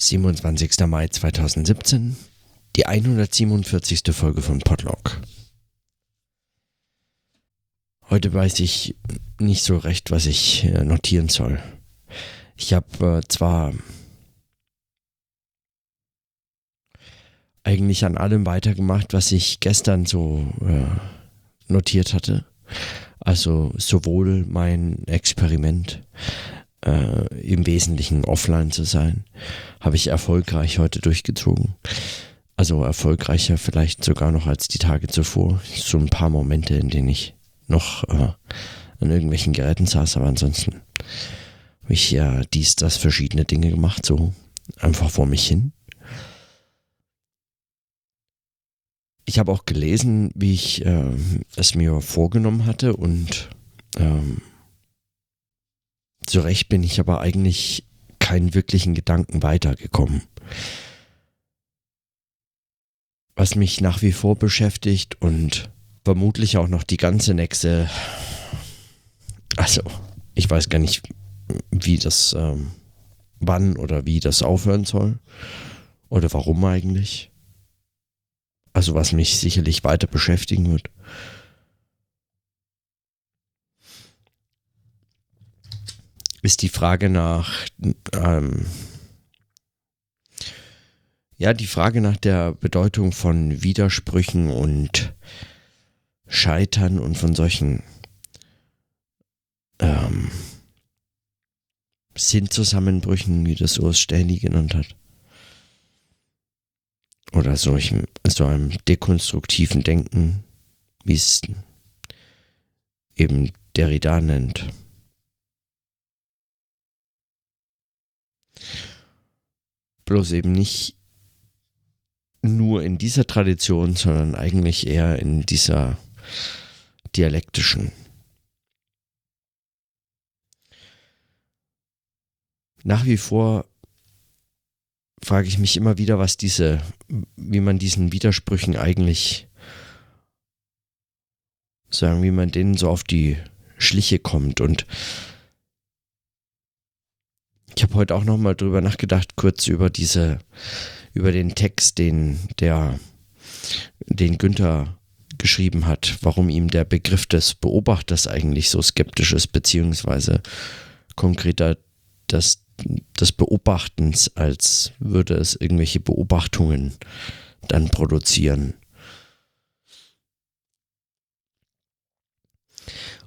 27. Mai 2017, die 147. Folge von Podlog. Heute weiß ich nicht so recht, was ich äh, notieren soll. Ich habe äh, zwar eigentlich an allem weitergemacht, was ich gestern so äh, notiert hatte. Also sowohl mein Experiment äh, im Wesentlichen offline zu sein, habe ich erfolgreich heute durchgezogen. Also erfolgreicher vielleicht sogar noch als die Tage zuvor. So ein paar Momente, in denen ich noch äh, an irgendwelchen Geräten saß, aber ansonsten habe ich ja dies, das, verschiedene Dinge gemacht, so einfach vor mich hin. Ich habe auch gelesen, wie ich äh, es mir vorgenommen hatte und ähm, Zurecht bin ich aber eigentlich keinen wirklichen Gedanken weitergekommen. Was mich nach wie vor beschäftigt und vermutlich auch noch die ganze nächste. Also, ich weiß gar nicht, wie das, ähm, wann oder wie das aufhören soll. Oder warum eigentlich. Also, was mich sicherlich weiter beschäftigen wird. Ist die Frage nach, ähm, ja, die Frage nach der Bedeutung von Widersprüchen und Scheitern und von solchen ähm, Sinnzusammenbrüchen, wie das Urs Stähli genannt hat. Oder solchen, so einem dekonstruktiven Denken, wie es eben Derrida nennt. Bloß eben nicht nur in dieser Tradition, sondern eigentlich eher in dieser dialektischen. Nach wie vor frage ich mich immer wieder, was diese, wie man diesen Widersprüchen eigentlich sagen, wie man denen so auf die Schliche kommt und ich habe heute auch noch mal drüber nachgedacht, kurz über diese, über den Text, den der, den Günther geschrieben hat, warum ihm der Begriff des Beobachters eigentlich so skeptisch ist, beziehungsweise konkreter das, des Beobachtens, als würde es irgendwelche Beobachtungen dann produzieren.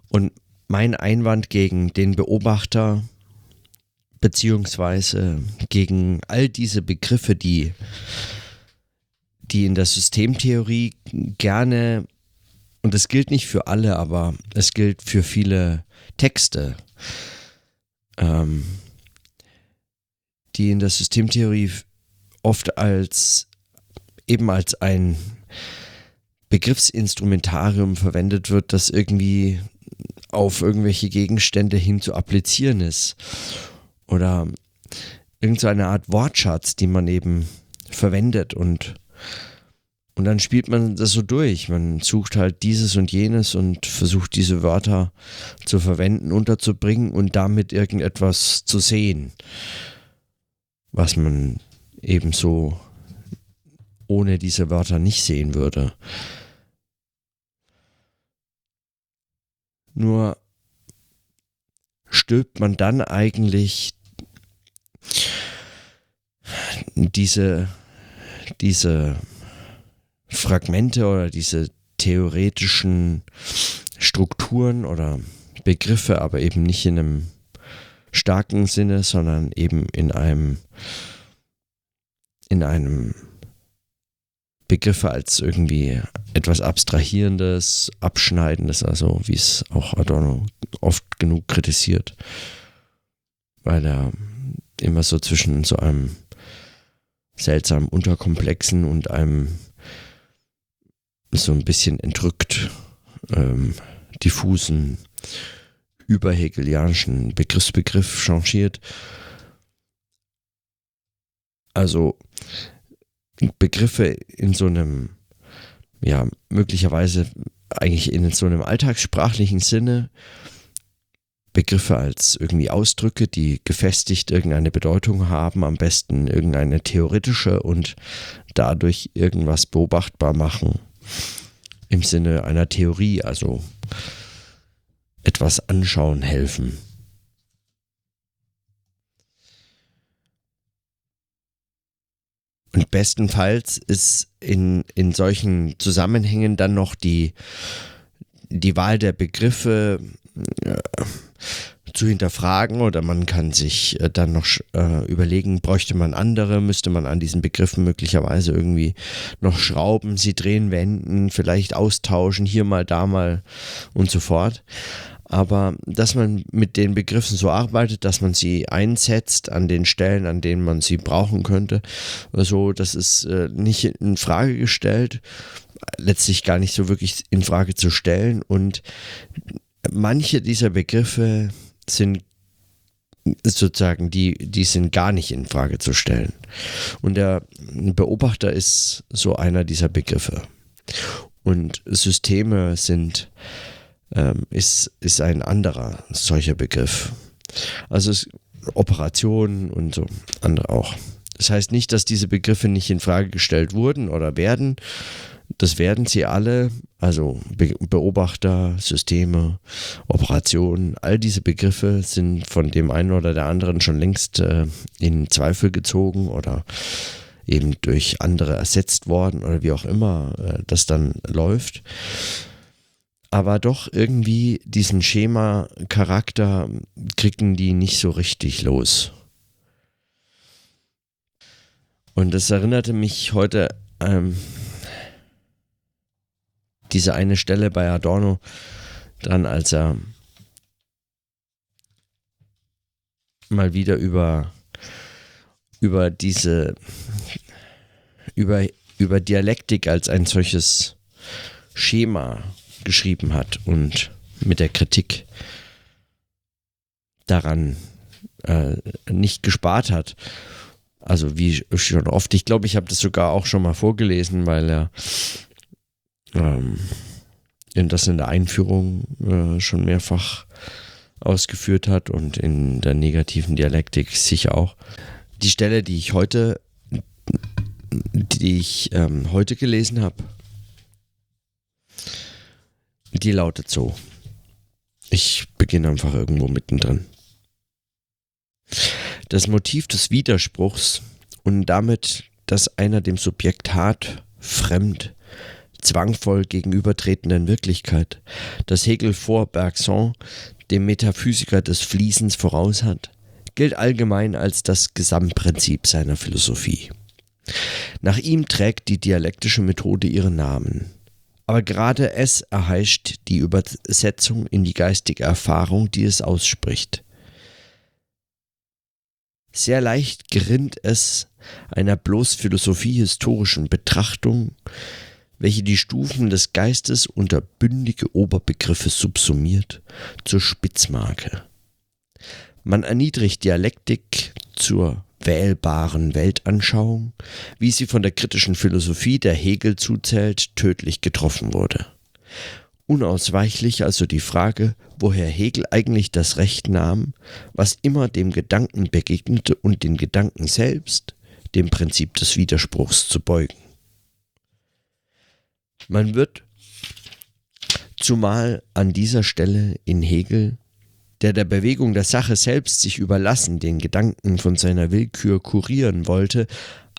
Und mein Einwand gegen den Beobachter beziehungsweise gegen all diese Begriffe, die, die in der Systemtheorie gerne, und das gilt nicht für alle, aber es gilt für viele Texte, ähm, die in der Systemtheorie oft als eben als ein Begriffsinstrumentarium verwendet wird, das irgendwie auf irgendwelche Gegenstände hin zu applizieren ist oder irgendeine so Art Wortschatz, die man eben verwendet und und dann spielt man das so durch. Man sucht halt dieses und jenes und versucht diese Wörter zu verwenden, unterzubringen und damit irgendetwas zu sehen, was man eben so ohne diese Wörter nicht sehen würde. Nur stülpt man dann eigentlich diese, diese Fragmente oder diese theoretischen Strukturen oder Begriffe, aber eben nicht in einem starken Sinne, sondern eben in einem in einem Begriffe als irgendwie etwas Abstrahierendes, Abschneidendes, also wie es auch Adorno oft genug kritisiert, weil er immer so zwischen so einem seltsamen Unterkomplexen und einem so ein bisschen entrückt ähm, diffusen überhegelianischen Begriffsbegriff changiert. Also Begriffe in so einem, ja, möglicherweise eigentlich in so einem alltagssprachlichen Sinne Begriffe als irgendwie Ausdrücke, die gefestigt irgendeine Bedeutung haben, am besten irgendeine theoretische und dadurch irgendwas beobachtbar machen. Im Sinne einer Theorie, also etwas anschauen helfen. Und bestenfalls ist in, in solchen Zusammenhängen dann noch die, die Wahl der Begriffe äh, zu hinterfragen oder man kann sich äh, dann noch äh, überlegen, bräuchte man andere, müsste man an diesen Begriffen möglicherweise irgendwie noch schrauben, sie drehen, wenden, vielleicht austauschen, hier mal, da mal und so fort. Aber dass man mit den Begriffen so arbeitet, dass man sie einsetzt an den Stellen, an denen man sie brauchen könnte, so, das ist äh, nicht in Frage gestellt, letztlich gar nicht so wirklich in Frage zu stellen. Und manche dieser Begriffe sind sozusagen, die, die sind gar nicht in Frage zu stellen. Und der Beobachter ist so einer dieser Begriffe. Und Systeme sind ähm, ist, ist ein anderer solcher Begriff. Also Operationen und so andere auch. Das heißt nicht, dass diese Begriffe nicht in Frage gestellt wurden oder werden. Das werden sie alle, also Be Beobachter, Systeme, Operationen, all diese Begriffe sind von dem einen oder der anderen schon längst äh, in Zweifel gezogen oder eben durch andere ersetzt worden oder wie auch immer äh, das dann läuft aber doch irgendwie diesen Schema-Charakter kriegen die nicht so richtig los. Und das erinnerte mich heute ähm, diese eine Stelle bei Adorno dran, als er mal wieder über über diese über über Dialektik als ein solches Schema geschrieben hat und mit der Kritik daran äh, nicht gespart hat. Also wie schon oft, ich glaube, ich habe das sogar auch schon mal vorgelesen, weil er ähm, das in der Einführung äh, schon mehrfach ausgeführt hat und in der negativen Dialektik sicher auch. Die Stelle, die ich heute, die ich ähm, heute gelesen habe, die lautet so. Ich beginne einfach irgendwo mittendrin. Das Motiv des Widerspruchs und damit, dass einer dem Subjekt hart, fremd, zwangvoll gegenübertretenden Wirklichkeit, das Hegel vor Bergson, dem Metaphysiker des Fließens voraus hat, gilt allgemein als das Gesamtprinzip seiner Philosophie. Nach ihm trägt die dialektische Methode ihren Namen. Aber gerade es erheischt die Übersetzung in die geistige Erfahrung, die es ausspricht. Sehr leicht gerinnt es einer bloß philosophiehistorischen Betrachtung, welche die Stufen des Geistes unter bündige Oberbegriffe subsumiert, zur Spitzmarke. Man erniedrigt Dialektik zur wählbaren Weltanschauung, wie sie von der kritischen Philosophie, der Hegel zuzählt, tödlich getroffen wurde. Unausweichlich also die Frage, woher Hegel eigentlich das Recht nahm, was immer dem Gedanken begegnete und den Gedanken selbst, dem Prinzip des Widerspruchs zu beugen. Man wird zumal an dieser Stelle in Hegel der der Bewegung der Sache selbst sich überlassen, den Gedanken von seiner Willkür kurieren wollte,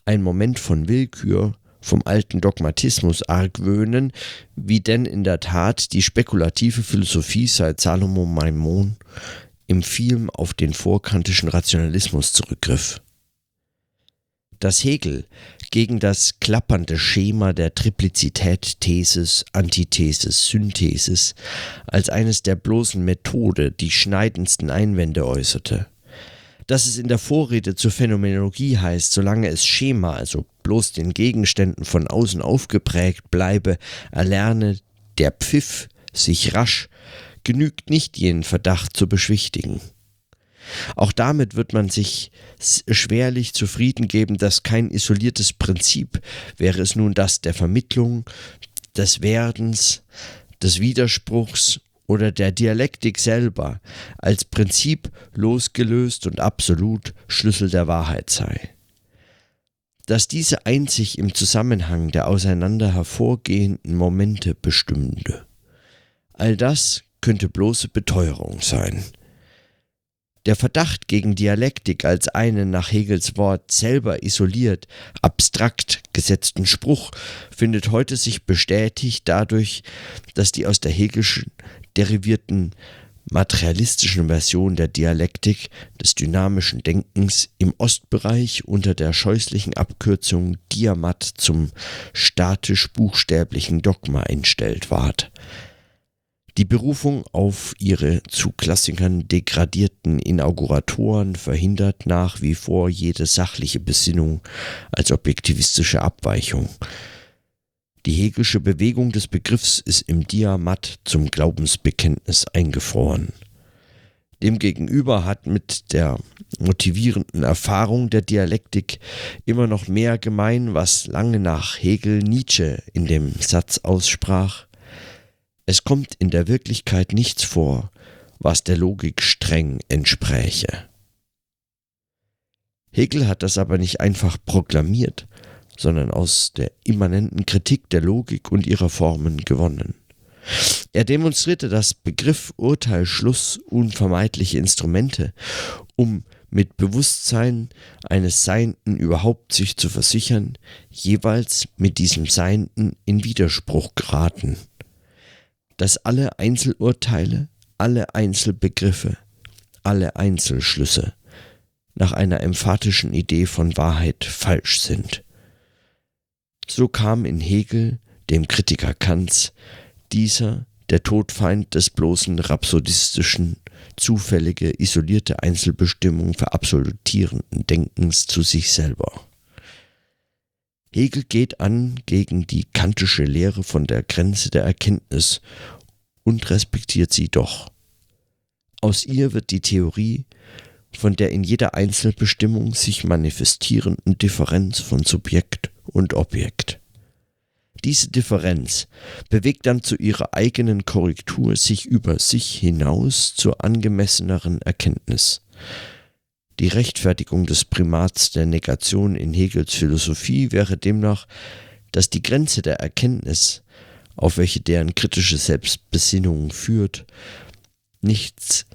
ein Moment von Willkür, vom alten Dogmatismus argwöhnen, wie denn in der Tat die spekulative Philosophie seit Salomo Maimon im Film auf den vorkantischen Rationalismus zurückgriff. Dass Hegel gegen das klappernde Schema der Triplizität Thesis, Antithesis, Synthesis als eines der bloßen Methode die schneidendsten Einwände äußerte. Dass es in der Vorrede zur Phänomenologie heißt, solange es Schema, also bloß den Gegenständen von außen aufgeprägt bleibe, erlerne der Pfiff sich rasch, genügt nicht jenen Verdacht zu beschwichtigen. Auch damit wird man sich schwerlich zufrieden geben, dass kein isoliertes Prinzip, wäre es nun das der Vermittlung, des Werdens, des Widerspruchs oder der Dialektik selber als Prinzip losgelöst und absolut Schlüssel der Wahrheit sei. Dass diese einzig im Zusammenhang der auseinander hervorgehenden Momente bestimmte. All das könnte bloße Beteuerung sein. Der Verdacht gegen Dialektik als einen nach Hegels Wort selber isoliert, abstrakt gesetzten Spruch findet heute sich bestätigt dadurch, dass die aus der Hegelschen derivierten materialistischen Version der Dialektik des dynamischen Denkens im Ostbereich unter der scheußlichen Abkürzung Diamat zum statisch-buchstäblichen Dogma entstellt ward. Die Berufung auf ihre zu Klassikern degradierten Inauguratoren verhindert nach wie vor jede sachliche Besinnung als objektivistische Abweichung. Die hegelische Bewegung des Begriffs ist im Diamat zum Glaubensbekenntnis eingefroren. Demgegenüber hat mit der motivierenden Erfahrung der Dialektik immer noch mehr gemein, was lange nach Hegel Nietzsche in dem Satz aussprach. Es kommt in der Wirklichkeit nichts vor, was der Logik streng entspräche. Hegel hat das aber nicht einfach proklamiert, sondern aus der immanenten Kritik der Logik und ihrer Formen gewonnen. Er demonstrierte, dass Begriff, Urteil, Schluss unvermeidliche Instrumente, um mit Bewusstsein eines Seienden überhaupt sich zu versichern, jeweils mit diesem Seienden in Widerspruch geraten. Dass alle Einzelurteile, alle Einzelbegriffe, alle Einzelschlüsse nach einer emphatischen Idee von Wahrheit falsch sind. So kam in Hegel, dem Kritiker Kants, dieser, der Todfeind des bloßen rhapsodistischen, zufällige, isolierte Einzelbestimmung verabsolutierenden Denkens zu sich selber. Hegel geht an gegen die kantische Lehre von der Grenze der Erkenntnis und respektiert sie doch. Aus ihr wird die Theorie von der in jeder Einzelbestimmung sich manifestierenden Differenz von Subjekt und Objekt. Diese Differenz bewegt dann zu ihrer eigenen Korrektur sich über sich hinaus zur angemesseneren Erkenntnis. Die Rechtfertigung des Primats der Negation in Hegels Philosophie wäre demnach, dass die Grenze der Erkenntnis, auf welche deren kritische Selbstbesinnung führt, nichts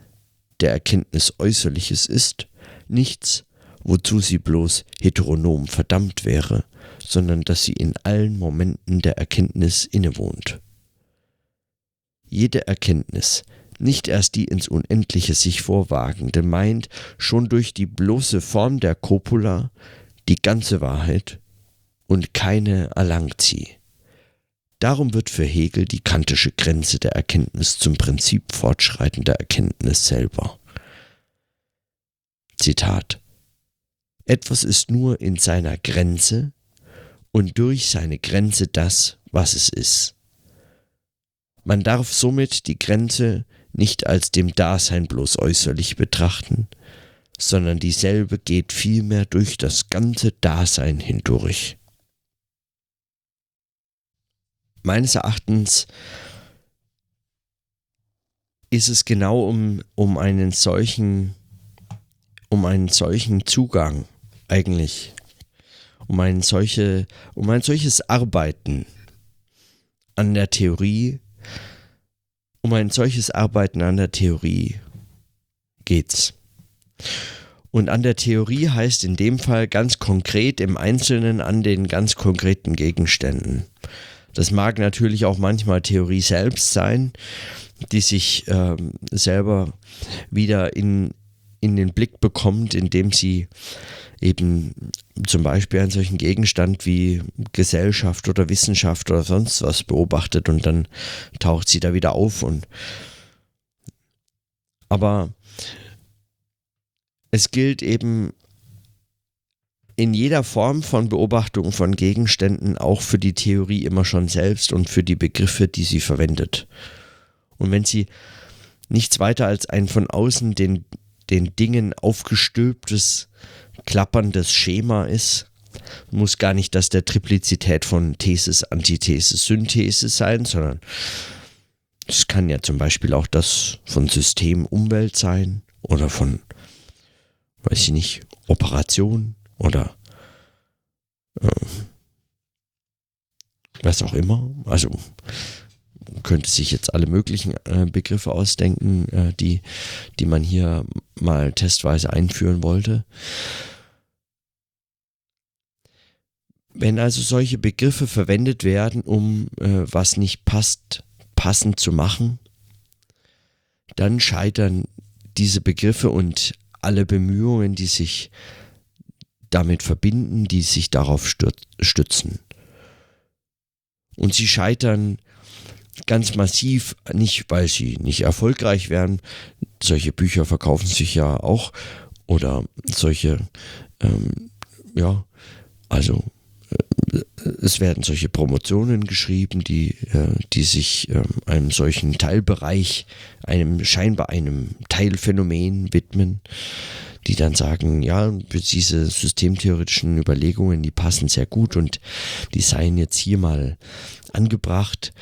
der Erkenntnis Äußerliches ist, nichts, wozu sie bloß heteronom verdammt wäre, sondern dass sie in allen Momenten der Erkenntnis innewohnt. Jede Erkenntnis, nicht erst die ins Unendliche sich vorwagende, meint schon durch die bloße Form der Copula die ganze Wahrheit und keine erlangt sie. Darum wird für Hegel die kantische Grenze der Erkenntnis zum Prinzip fortschreitender Erkenntnis selber. Zitat Etwas ist nur in seiner Grenze, und durch seine Grenze das, was es ist. Man darf somit die Grenze nicht als dem Dasein bloß äußerlich betrachten, sondern dieselbe geht vielmehr durch das ganze Dasein hindurch. Meines Erachtens ist es genau um, um einen solchen um einen solchen Zugang eigentlich um ein, solche, um ein solches Arbeiten an der Theorie, um ein solches Arbeiten an der Theorie geht's. Und an der Theorie heißt in dem Fall ganz konkret im Einzelnen an den ganz konkreten Gegenständen. Das mag natürlich auch manchmal Theorie selbst sein, die sich äh, selber wieder in, in den Blick bekommt, indem sie eben zum Beispiel einen solchen Gegenstand wie Gesellschaft oder Wissenschaft oder sonst was beobachtet und dann taucht sie da wieder auf und aber es gilt eben in jeder Form von Beobachtung von Gegenständen auch für die Theorie immer schon selbst und für die Begriffe, die sie verwendet. Und wenn sie nichts weiter als ein von außen den, den Dingen aufgestülptes klapperndes Schema ist. Muss gar nicht das der Triplizität von Thesis, Antithesis, Synthese sein, sondern Es kann ja zum Beispiel auch das von System Umwelt sein oder von, weiß ich nicht, Operation oder äh, was auch immer. Also könnte sich jetzt alle möglichen äh, Begriffe ausdenken, äh, die, die man hier mal testweise einführen wollte. Wenn also solche Begriffe verwendet werden, um äh, was nicht passt, passend zu machen, dann scheitern diese Begriffe und alle Bemühungen, die sich damit verbinden, die sich darauf stützen. Und sie scheitern ganz massiv, nicht weil sie nicht erfolgreich wären, solche Bücher verkaufen sich ja auch, oder solche, ähm, ja, also es werden solche Promotionen geschrieben, die, äh, die sich äh, einem solchen Teilbereich, einem scheinbar einem Teilphänomen widmen die dann sagen, ja, diese systemtheoretischen Überlegungen, die passen sehr gut und die seien jetzt hier mal angebracht.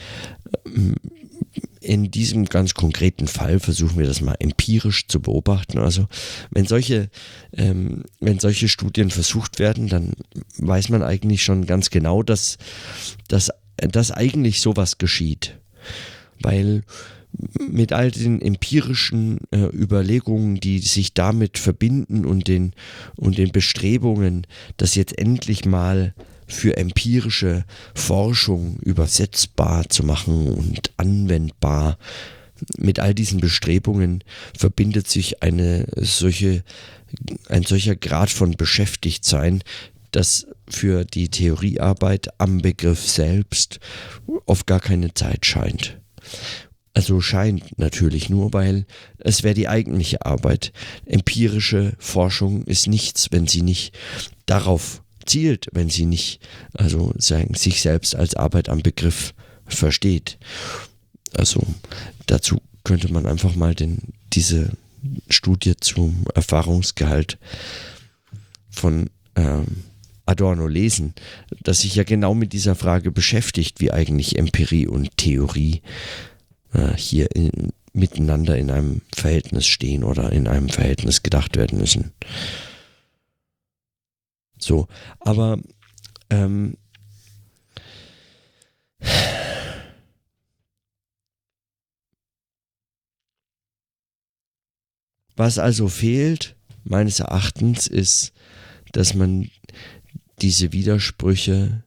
In diesem ganz konkreten Fall versuchen wir das mal empirisch zu beobachten. Also wenn solche, ähm, wenn solche Studien versucht werden, dann weiß man eigentlich schon ganz genau, dass, dass, dass eigentlich sowas geschieht. Weil mit all den empirischen äh, Überlegungen, die sich damit verbinden und den, und den Bestrebungen, das jetzt endlich mal für empirische Forschung übersetzbar zu machen und anwendbar. Mit all diesen Bestrebungen verbindet sich eine solche, ein solcher Grad von Beschäftigtsein, dass für die Theoriearbeit am Begriff selbst oft gar keine Zeit scheint. Also scheint natürlich nur, weil es wäre die eigentliche Arbeit. Empirische Forschung ist nichts, wenn sie nicht darauf zielt, wenn sie nicht also sich selbst als Arbeit am Begriff versteht. Also dazu könnte man einfach mal den, diese Studie zum Erfahrungsgehalt von ähm, Adorno lesen, das sich ja genau mit dieser Frage beschäftigt, wie eigentlich Empirie und Theorie äh, hier in, miteinander in einem Verhältnis stehen oder in einem Verhältnis gedacht werden müssen. So, aber ähm, was also fehlt, meines Erachtens, ist, dass man diese Widersprüche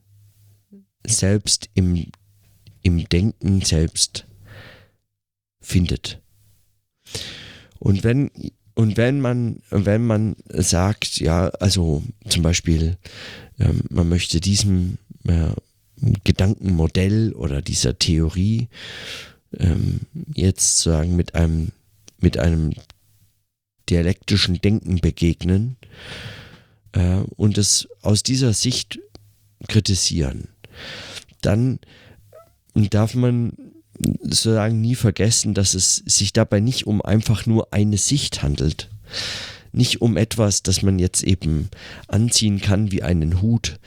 selbst im, im Denken selbst findet. Und wenn, und wenn man, wenn man sagt, ja, also zum Beispiel, ähm, man möchte diesem äh, Gedankenmodell oder dieser Theorie ähm, jetzt sagen mit einem, mit einem dialektischen Denken begegnen äh, und es aus dieser Sicht kritisieren, dann darf man sozusagen nie vergessen, dass es sich dabei nicht um einfach nur eine Sicht handelt. Nicht um etwas, das man jetzt eben anziehen kann wie einen Hut,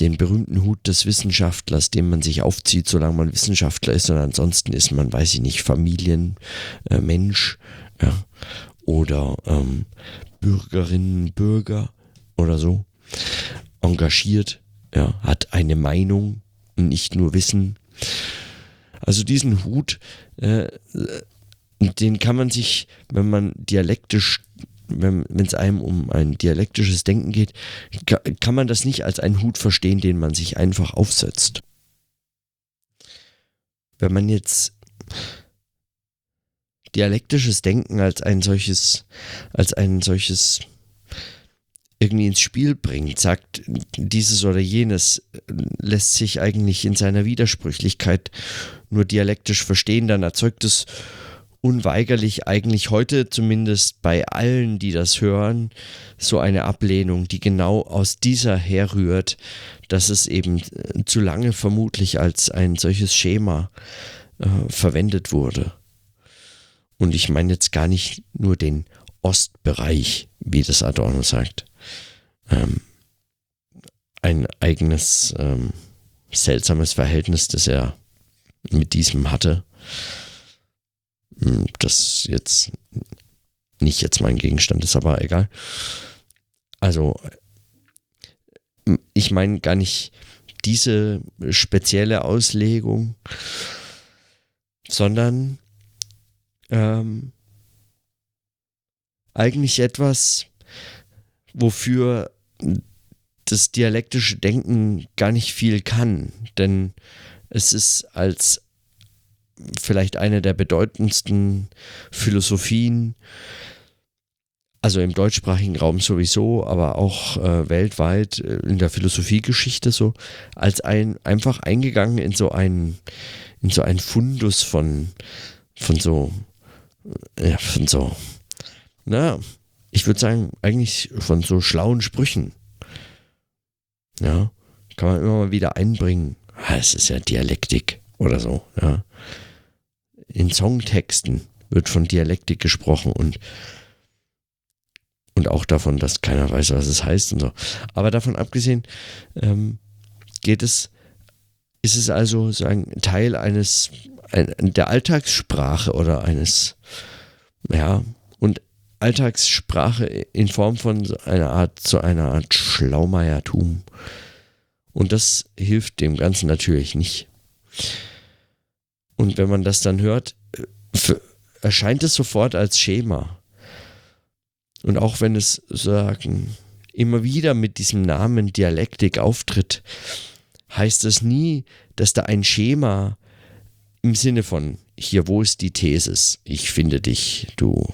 den berühmten Hut des Wissenschaftlers, den man sich aufzieht, solange man Wissenschaftler ist, und ansonsten ist man, weiß ich nicht, Familienmensch äh, ja, oder ähm, Bürgerinnen, Bürger oder so, engagiert, ja, hat eine Meinung, nicht nur Wissen. Also diesen Hut, äh, den kann man sich, wenn man dialektisch, wenn es einem um ein dialektisches Denken geht, kann man das nicht als einen Hut verstehen, den man sich einfach aufsetzt. Wenn man jetzt dialektisches Denken als ein solches, als ein solches irgendwie ins Spiel bringt, sagt, dieses oder jenes lässt sich eigentlich in seiner Widersprüchlichkeit nur dialektisch verstehen, dann erzeugt es unweigerlich eigentlich heute zumindest bei allen, die das hören, so eine Ablehnung, die genau aus dieser herrührt, dass es eben zu lange vermutlich als ein solches Schema äh, verwendet wurde. Und ich meine jetzt gar nicht nur den Ostbereich, wie das Adorno sagt, ähm, ein eigenes ähm, seltsames Verhältnis, das er mit diesem hatte. Hm, das jetzt nicht jetzt mein Gegenstand ist, aber egal. Also, ich meine gar nicht diese spezielle Auslegung, sondern ähm, eigentlich etwas, wofür das dialektische Denken gar nicht viel kann. Denn es ist als vielleicht eine der bedeutendsten Philosophien, also im deutschsprachigen Raum sowieso, aber auch äh, weltweit äh, in der Philosophiegeschichte so, als ein einfach eingegangen in so ein in so ein Fundus von von so äh, ja, von so na, ich würde sagen, eigentlich von so schlauen Sprüchen. Ja, kann man immer mal wieder einbringen. Ah, es ist ja Dialektik oder so, ja. In Songtexten wird von Dialektik gesprochen und und auch davon, dass keiner weiß, was es heißt und so. Aber davon abgesehen ähm, geht es, ist es also sagen Teil eines ein, der Alltagssprache oder eines ja und Alltagssprache in Form von einer Art zu einer Art Schlaumeiertum. Und das hilft dem Ganzen natürlich nicht. Und wenn man das dann hört, erscheint es sofort als Schema. Und auch wenn es sagen, immer wieder mit diesem Namen Dialektik auftritt, heißt das nie, dass da ein Schema im Sinne von, hier, wo ist die Thesis? Ich finde dich, du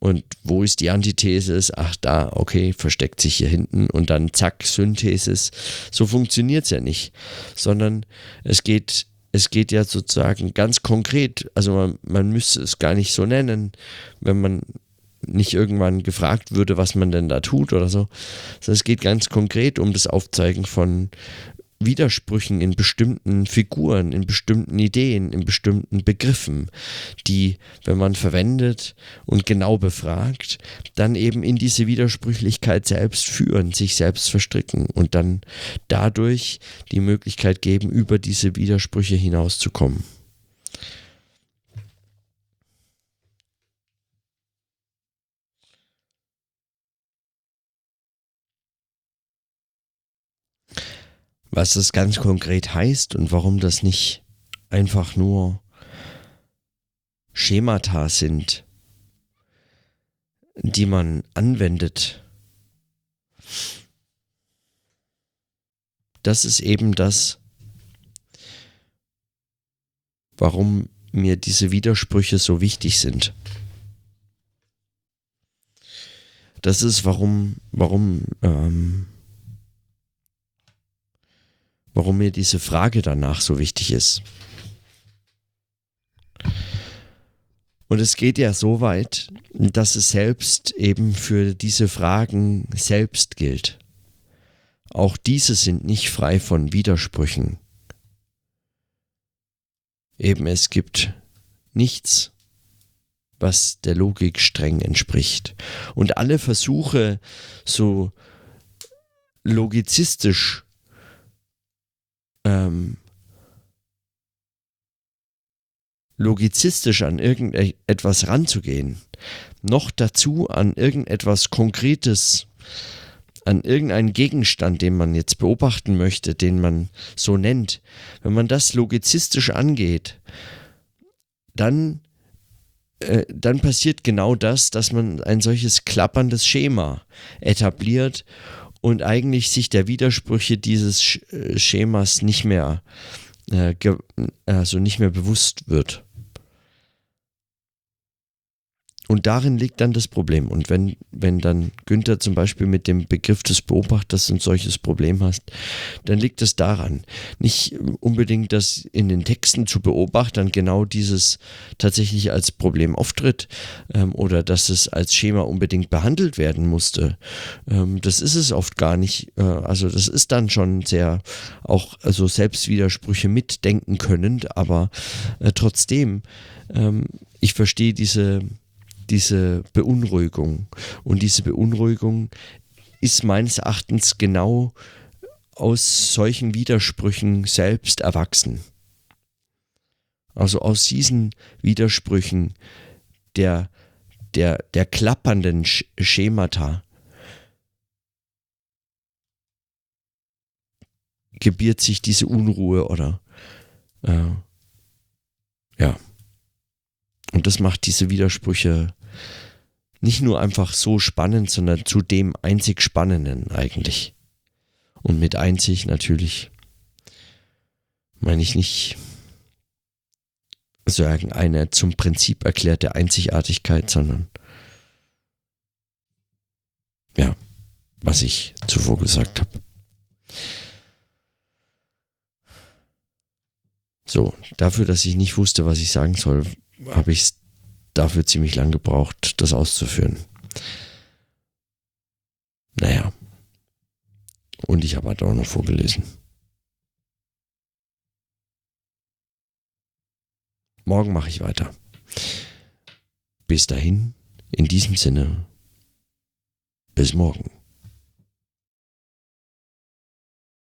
und wo ist die Antithesis? Ach, da, okay, versteckt sich hier hinten und dann zack, Synthesis. So funktioniert es ja nicht, sondern es geht, es geht ja sozusagen ganz konkret. Also man, man müsste es gar nicht so nennen, wenn man nicht irgendwann gefragt würde, was man denn da tut oder so. Also es geht ganz konkret um das Aufzeigen von Widersprüchen in bestimmten Figuren, in bestimmten Ideen, in bestimmten Begriffen, die, wenn man verwendet und genau befragt, dann eben in diese Widersprüchlichkeit selbst führen, sich selbst verstricken und dann dadurch die Möglichkeit geben, über diese Widersprüche hinauszukommen. Was das ganz konkret heißt und warum das nicht einfach nur Schemata sind, die man anwendet. Das ist eben das, warum mir diese Widersprüche so wichtig sind. Das ist warum, warum ähm, warum mir diese Frage danach so wichtig ist. Und es geht ja so weit, dass es selbst eben für diese Fragen selbst gilt. Auch diese sind nicht frei von Widersprüchen. Eben es gibt nichts, was der Logik streng entspricht. Und alle Versuche, so logizistisch ähm, logizistisch an irgendetwas ranzugehen, noch dazu an irgendetwas Konkretes, an irgendeinen Gegenstand, den man jetzt beobachten möchte, den man so nennt, wenn man das logizistisch angeht, dann, äh, dann passiert genau das, dass man ein solches klapperndes Schema etabliert und eigentlich sich der Widersprüche dieses äh, Schemas nicht mehr, äh, also nicht mehr bewusst wird. Und darin liegt dann das Problem. Und wenn, wenn dann Günther zum Beispiel mit dem Begriff des Beobachters ein solches Problem hast, dann liegt es daran. Nicht unbedingt, dass in den Texten zu Beobachtern genau dieses tatsächlich als Problem auftritt ähm, oder dass es als Schema unbedingt behandelt werden musste. Ähm, das ist es oft gar nicht. Äh, also das ist dann schon sehr auch also Selbstwidersprüche mitdenken können, aber äh, trotzdem, ähm, ich verstehe diese diese Beunruhigung. Und diese Beunruhigung ist meines Erachtens genau aus solchen Widersprüchen selbst erwachsen. Also aus diesen Widersprüchen der, der, der klappernden Schemata gebiert sich diese Unruhe oder äh, ja. Und das macht diese Widersprüche nicht nur einfach so spannend, sondern zu dem einzig Spannenden eigentlich. Und mit einzig natürlich meine ich nicht sagen eine zum Prinzip erklärte Einzigartigkeit, sondern ja, was ich zuvor gesagt habe. So, dafür, dass ich nicht wusste, was ich sagen soll, habe ich dafür ziemlich lang gebraucht, das auszuführen. Naja. Und ich habe halt auch noch vorgelesen. Morgen mache ich weiter. Bis dahin, in diesem Sinne, bis morgen.